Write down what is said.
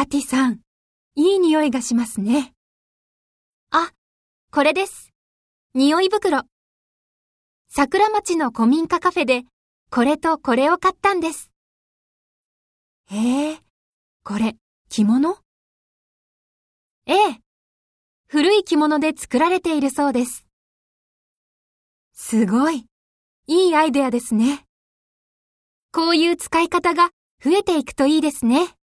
アティさん、いい匂いがしますね。あ、これです。匂い袋。桜町の古民家カフェで、これとこれを買ったんです。へえ、これ、着物？ええ。古い着物で作られているそうです。すごい。いいアイデアですね。こういう使い方が増えていくといいですね。